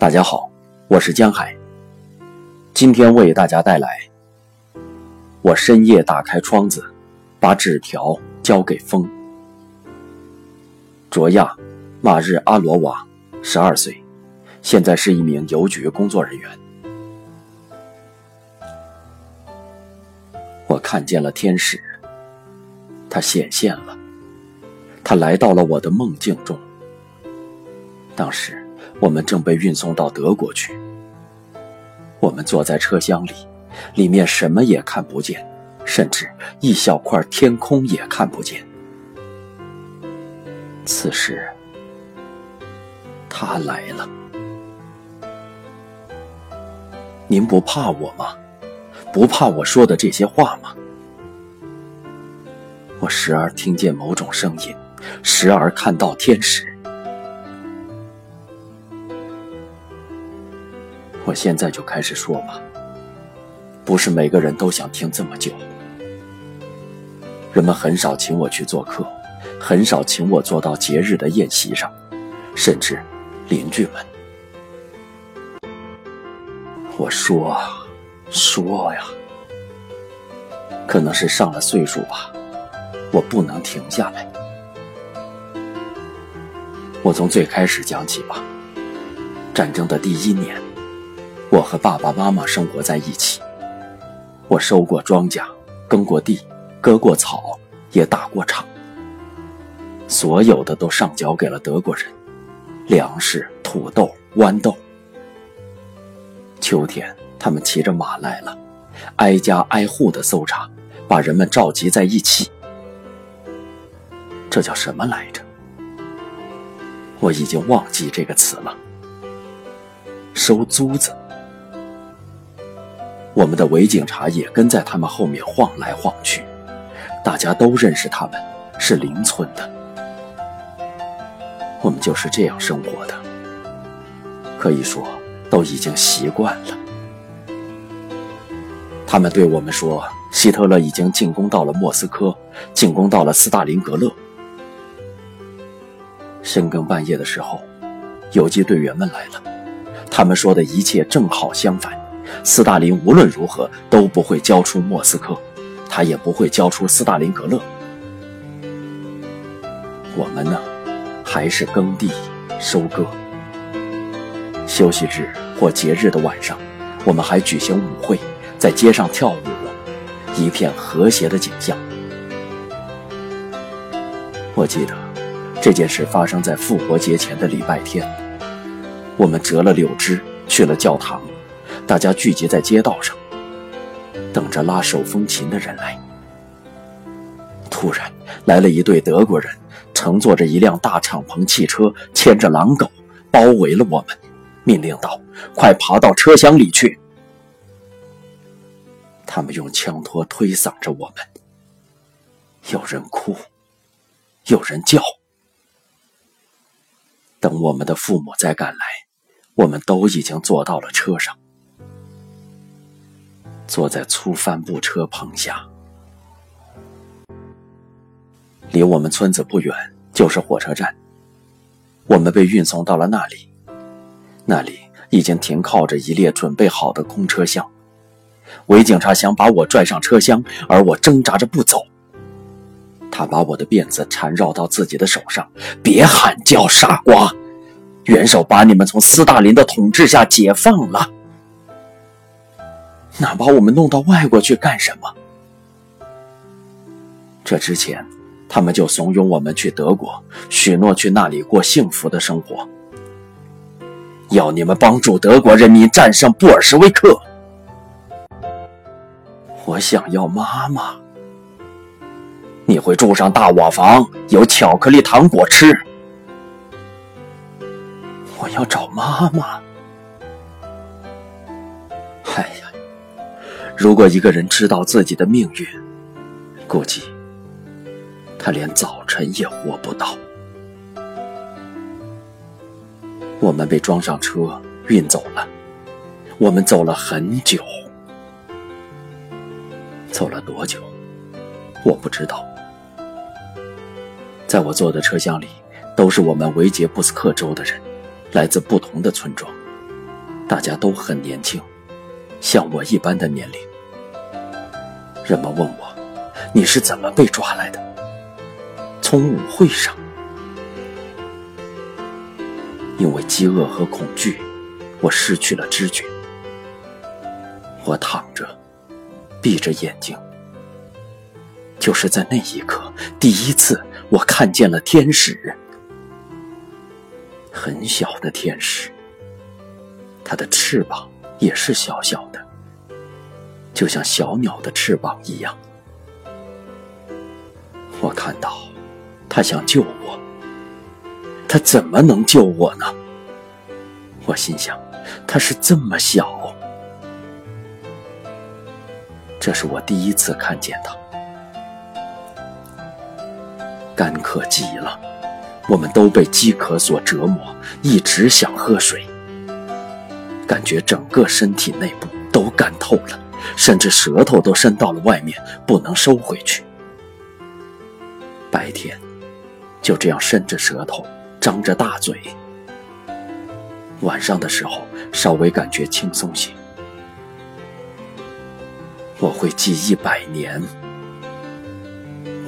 大家好，我是江海。今天为大家带来：我深夜打开窗子，把纸条交给风。卓亚，马日阿罗瓦，十二岁，现在是一名邮局工作人员。我看见了天使，他显现了，他来到了我的梦境中。当时。我们正被运送到德国去。我们坐在车厢里，里面什么也看不见，甚至一小块天空也看不见。此时，他来了。您不怕我吗？不怕我说的这些话吗？我时而听见某种声音，时而看到天使。我现在就开始说吧。不是每个人都想听这么久。人们很少请我去做客，很少请我坐到节日的宴席上，甚至邻居们。我说，说呀，可能是上了岁数吧，我不能停下来。我从最开始讲起吧。战争的第一年。我和爸爸妈妈生活在一起。我收过庄稼，耕过地，割过草，也打过场。所有的都上缴给了德国人，粮食、土豆、豌豆。秋天，他们骑着马来了，挨家挨户的搜查，把人们召集在一起。这叫什么来着？我已经忘记这个词了。收租子。我们的伪警察也跟在他们后面晃来晃去，大家都认识他们，是邻村的。我们就是这样生活的，可以说都已经习惯了。他们对我们说，希特勒已经进攻到了莫斯科，进攻到了斯大林格勒。深更半夜的时候，游击队员们来了，他们说的一切正好相反。斯大林无论如何都不会交出莫斯科，他也不会交出斯大林格勒。我们呢，还是耕地、收割。休息日或节日的晚上，我们还举行舞会，在街上跳舞，一片和谐的景象。我记得这件事发生在复活节前的礼拜天，我们折了柳枝去了教堂。大家聚集在街道上，等着拉手风琴的人来。突然来了一队德国人，乘坐着一辆大敞篷汽车，牵着狼狗，包围了我们，命令道：“快爬到车厢里去！”他们用枪托推搡着我们，有人哭，有人叫。等我们的父母再赶来，我们都已经坐到了车上。坐在粗帆布车棚下，离我们村子不远就是火车站。我们被运送到了那里，那里已经停靠着一列准备好的空车厢。伪警察想把我拽上车厢，而我挣扎着不走。他把我的辫子缠绕到自己的手上，别喊叫，傻瓜！元首把你们从斯大林的统治下解放了。那把我们弄到外国去干什么？这之前，他们就怂恿我们去德国，许诺去那里过幸福的生活，要你们帮助德国人民战胜布尔什维克。我想要妈妈，你会住上大瓦房，有巧克力糖果吃。我要找妈妈。如果一个人知道自己的命运，估计他连早晨也活不到。我们被装上车运走了，我们走了很久，走了多久，我不知道。在我坐的车厢里，都是我们维杰布斯克州的人，来自不同的村庄，大家都很年轻，像我一般的年龄。人们问我：“你是怎么被抓来的？”从舞会上，因为饥饿和恐惧，我失去了知觉。我躺着，闭着眼睛。就是在那一刻，第一次我看见了天使，很小的天使。它的翅膀也是小小的。就像小鸟的翅膀一样，我看到他想救我，他怎么能救我呢？我心想，他是这么小，这是我第一次看见他，干渴极了，我们都被饥渴所折磨，一直想喝水，感觉整个身体内部都干透了。甚至舌头都伸到了外面，不能收回去。白天就这样伸着舌头，张着大嘴；晚上的时候稍微感觉轻松些。我会记一百年，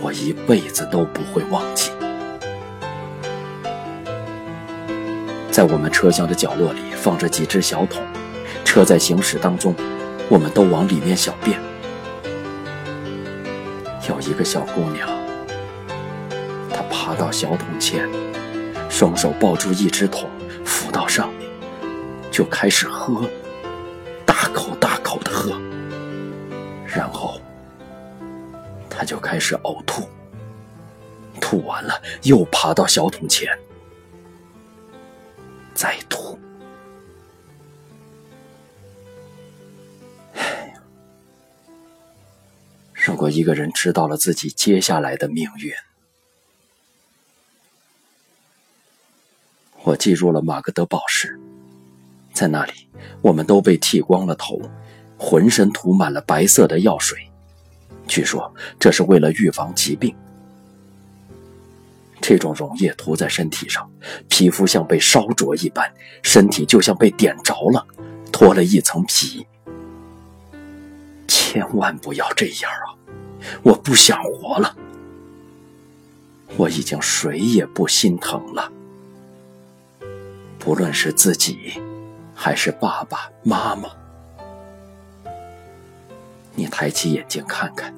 我一辈子都不会忘记。在我们车厢的角落里放着几只小桶，车在行驶当中。我们都往里面小便。有一个小姑娘，她爬到小桶前，双手抱住一只桶，扶到上面，就开始喝，大口大口的喝。然后，她就开始呕吐，吐完了又爬到小桶前，再吐。果一个人知道了自己接下来的命运，我进入了马格德堡市，在那里，我们都被剃光了头，浑身涂满了白色的药水，据说这是为了预防疾病。这种溶液涂在身体上，皮肤像被烧灼一般，身体就像被点着了，脱了一层皮。千万不要这样啊！我不想活了，我已经谁也不心疼了。不论是自己，还是爸爸妈妈，你抬起眼睛看看，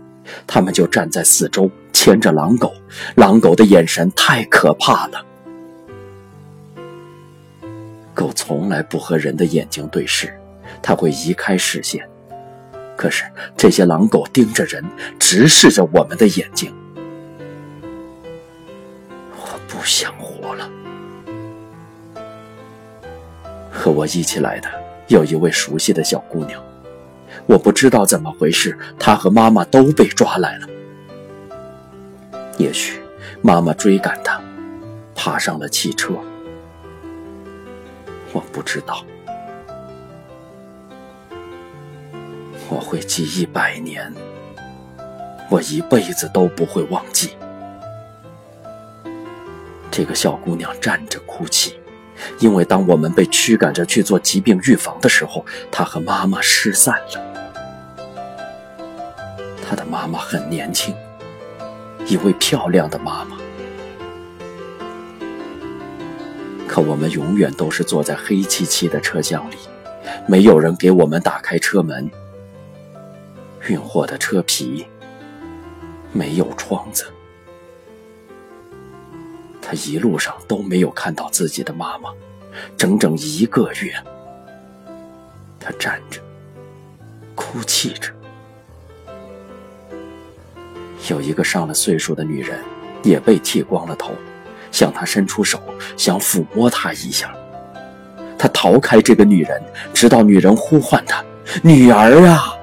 他们就站在四周，牵着狼狗。狼狗的眼神太可怕了，狗从来不和人的眼睛对视，它会移开视线。可是这些狼狗盯着人，直视着我们的眼睛。我不想活了。和我一起来的有一位熟悉的小姑娘，我不知道怎么回事，她和妈妈都被抓来了。也许妈妈追赶她，爬上了汽车。我不知道。我会记一百年，我一辈子都不会忘记。这个小姑娘站着哭泣，因为当我们被驱赶着去做疾病预防的时候，她和妈妈失散了。她的妈妈很年轻，一位漂亮的妈妈。可我们永远都是坐在黑漆漆的车厢里，没有人给我们打开车门。运货的车皮没有窗子，他一路上都没有看到自己的妈妈，整整一个月，他站着，哭泣着。有一个上了岁数的女人也被剃光了头，向他伸出手，想抚摸他一下。他逃开这个女人，直到女人呼唤他：“女儿啊！”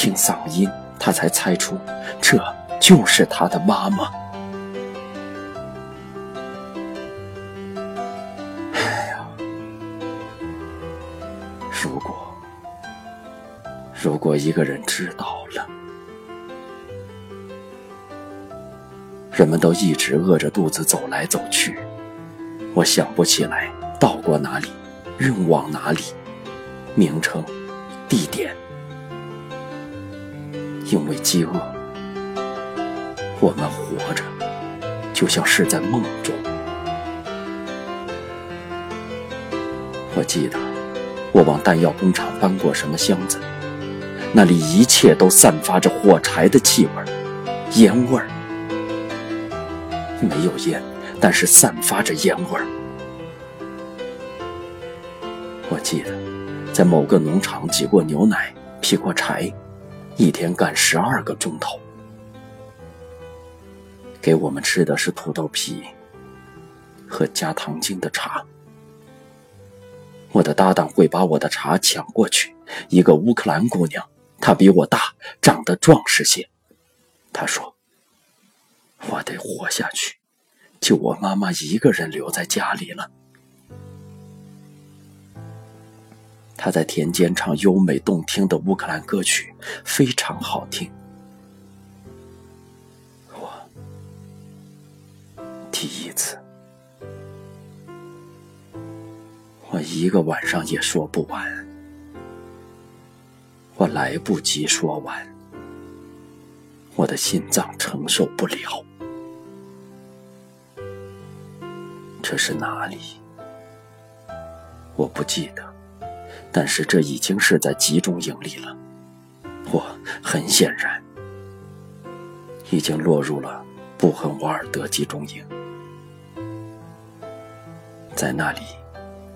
听嗓音，他才猜出这就是他的妈妈。哎呀，如果如果一个人知道了，人们都一直饿着肚子走来走去，我想不起来到过哪里，运往哪里，名称、地点。因为饥饿，我们活着就像是在梦中。我记得我往弹药工厂搬过什么箱子，那里一切都散发着火柴的气味、烟味儿。没有烟，但是散发着烟味儿。我记得在某个农场挤过牛奶、劈过柴，一天干十二个钟头。给我们吃的是土豆皮和加糖精的茶。我的搭档会把我的茶抢过去，一个乌克兰姑娘，她比我大，长得壮实些。她说：“我得活下去，就我妈妈一个人留在家里了。”他在田间唱优美动听的乌克兰歌曲，非常好听。我第一次。我一个晚上也说不完，我来不及说完，我的心脏承受不了。这是哪里？我不记得，但是这已经是在集中营里了。我很显然已经落入了布痕瓦尔德集中营，在那里。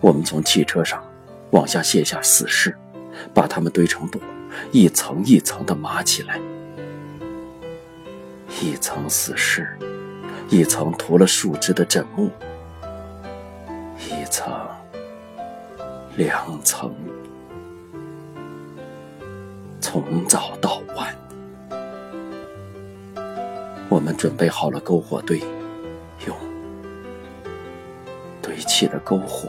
我们从汽车上往下卸下死尸，把它们堆成垛，一层一层的码起来。一层死尸，一层涂了树枝的枕木，一层，两层，从早到晚，我们准备好了篝火堆，用堆砌的篝火。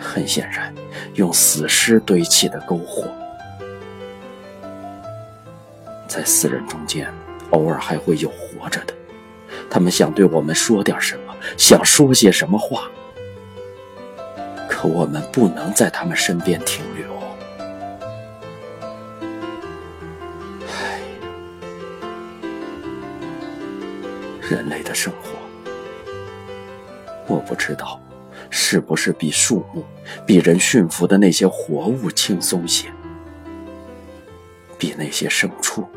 很显然，用死尸堆砌的篝火，在死人中间，偶尔还会有活着的。他们想对我们说点什么，想说些什么话，可我们不能在他们身边停留。唉，人类的生活，我不知道。是不是比树木、比人驯服的那些活物轻松些？比那些牲畜、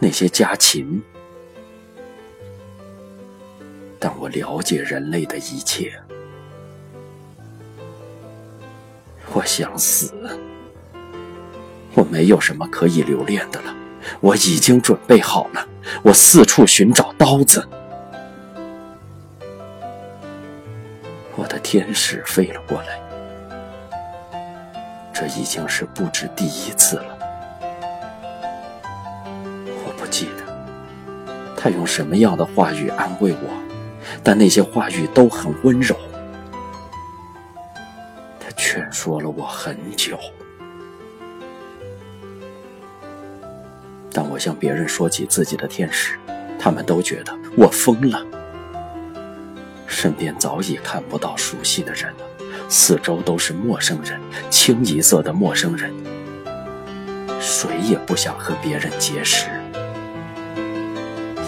那些家禽？但我了解人类的一切。想死。我没有什么可以留恋的了。我已经准备好了。我四处寻找刀子。我的天使飞了过来，这已经是不止第一次了。我不记得他用什么样的话语安慰我，但那些话语都很温柔。劝说了我很久。当我向别人说起自己的天使，他们都觉得我疯了。身边早已看不到熟悉的人了，四周都是陌生人，清一色的陌生人。谁也不想和别人结识，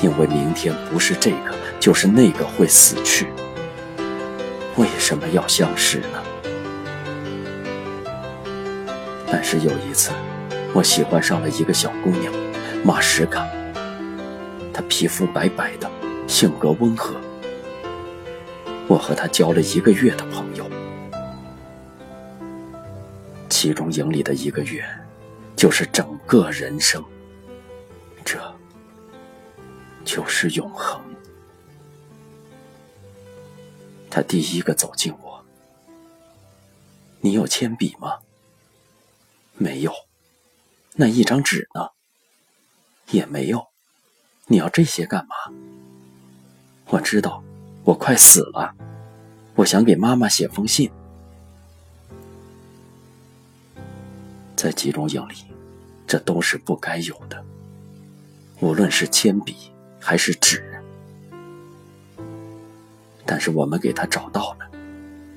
因为明天不是这个就是那个会死去。为什么要相识呢？但是有一次，我喜欢上了一个小姑娘，马什卡。她皮肤白白的，性格温和。我和他交了一个月的朋友，其中营里的一个月，就是整个人生，这就是永恒。他第一个走近我，你有铅笔吗？没有，那一张纸呢？也没有，你要这些干嘛？我知道。我快死了，我想给妈妈写封信。在集中营里，这都是不该有的，无论是铅笔还是纸。但是我们给他找到了，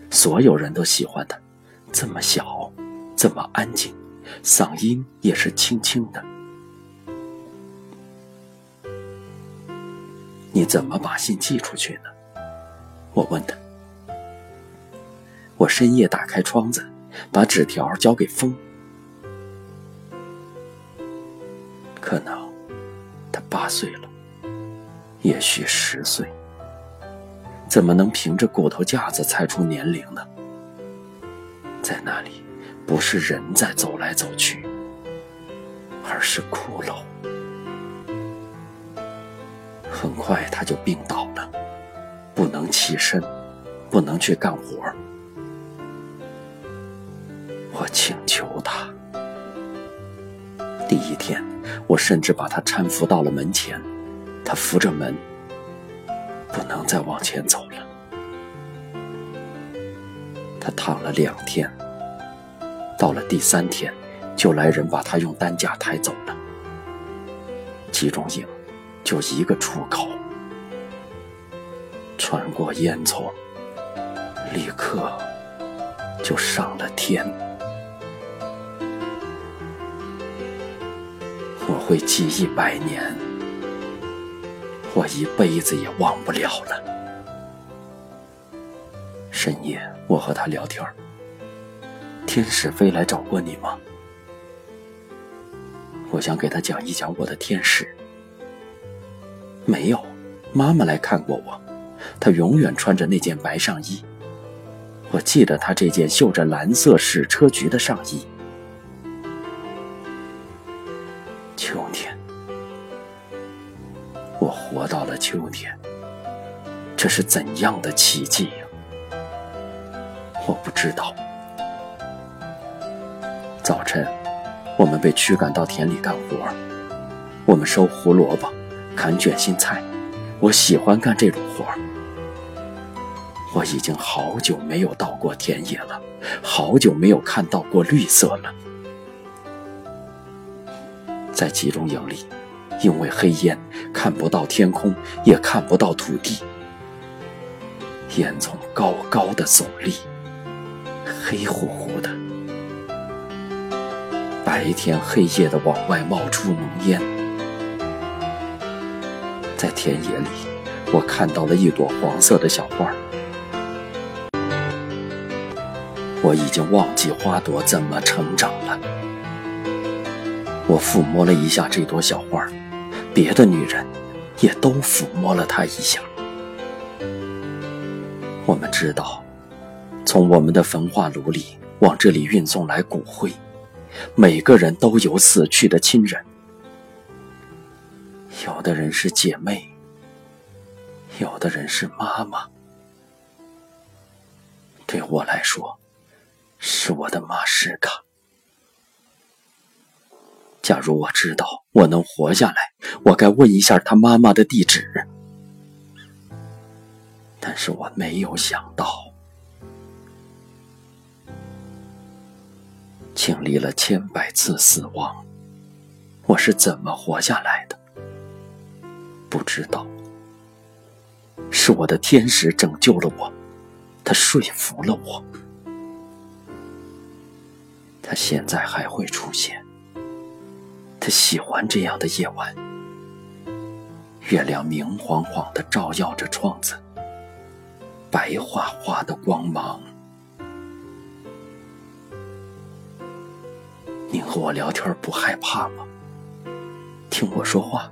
所有人都喜欢他，这么小，这么安静，嗓音也是轻轻的。你怎么把信寄出去呢？我问他。我深夜打开窗子，把纸条交给风。可能他八岁了，也许十岁。怎么能凭着骨头架子猜出年龄呢？在那里，不是人在走来走去，而是骷髅。很快他就病倒了，不能起身，不能去干活。我请求他。第一天，我甚至把他搀扶到了门前，他扶着门。不能再往前走了。他躺了两天，到了第三天，就来人把他用担架抬走了。集中营就一个出口，穿过烟囱，立刻就上了天。我会记一百年。我一辈子也忘不了了。深夜，我和他聊天儿天使飞来找过你吗？我想给他讲一讲我的天使。没有，妈妈来看过我，她永远穿着那件白上衣。我记得她这件绣着蓝色矢车菊的上衣。秋天。我活到了秋天，这是怎样的奇迹呀！我不知道。早晨，我们被驱赶到田里干活，我们收胡萝卜、砍卷心菜。我喜欢干这种活我已经好久没有到过田野了，好久没有看到过绿色了。在集中营里。因为黑烟，看不到天空，也看不到土地。烟囱高高的耸立，黑乎乎的。白天黑夜的往外冒出浓烟。在田野里，我看到了一朵黄色的小花。我已经忘记花朵怎么成长了。我抚摸了一下这朵小花。别的女人也都抚摸了她一下。我们知道，从我们的焚化炉里往这里运送来骨灰，每个人都有死去的亲人。有的人是姐妹，有的人是妈妈。对我来说，是我的马士卡。假如我知道我能活下来，我该问一下他妈妈的地址。但是我没有想到，经历了千百次死亡，我是怎么活下来的？不知道，是我的天使拯救了我，他说服了我，他现在还会出现。他喜欢这样的夜晚，月亮明晃晃的照耀着窗子，白花花的光芒。和我聊天不害怕吗？听我说话。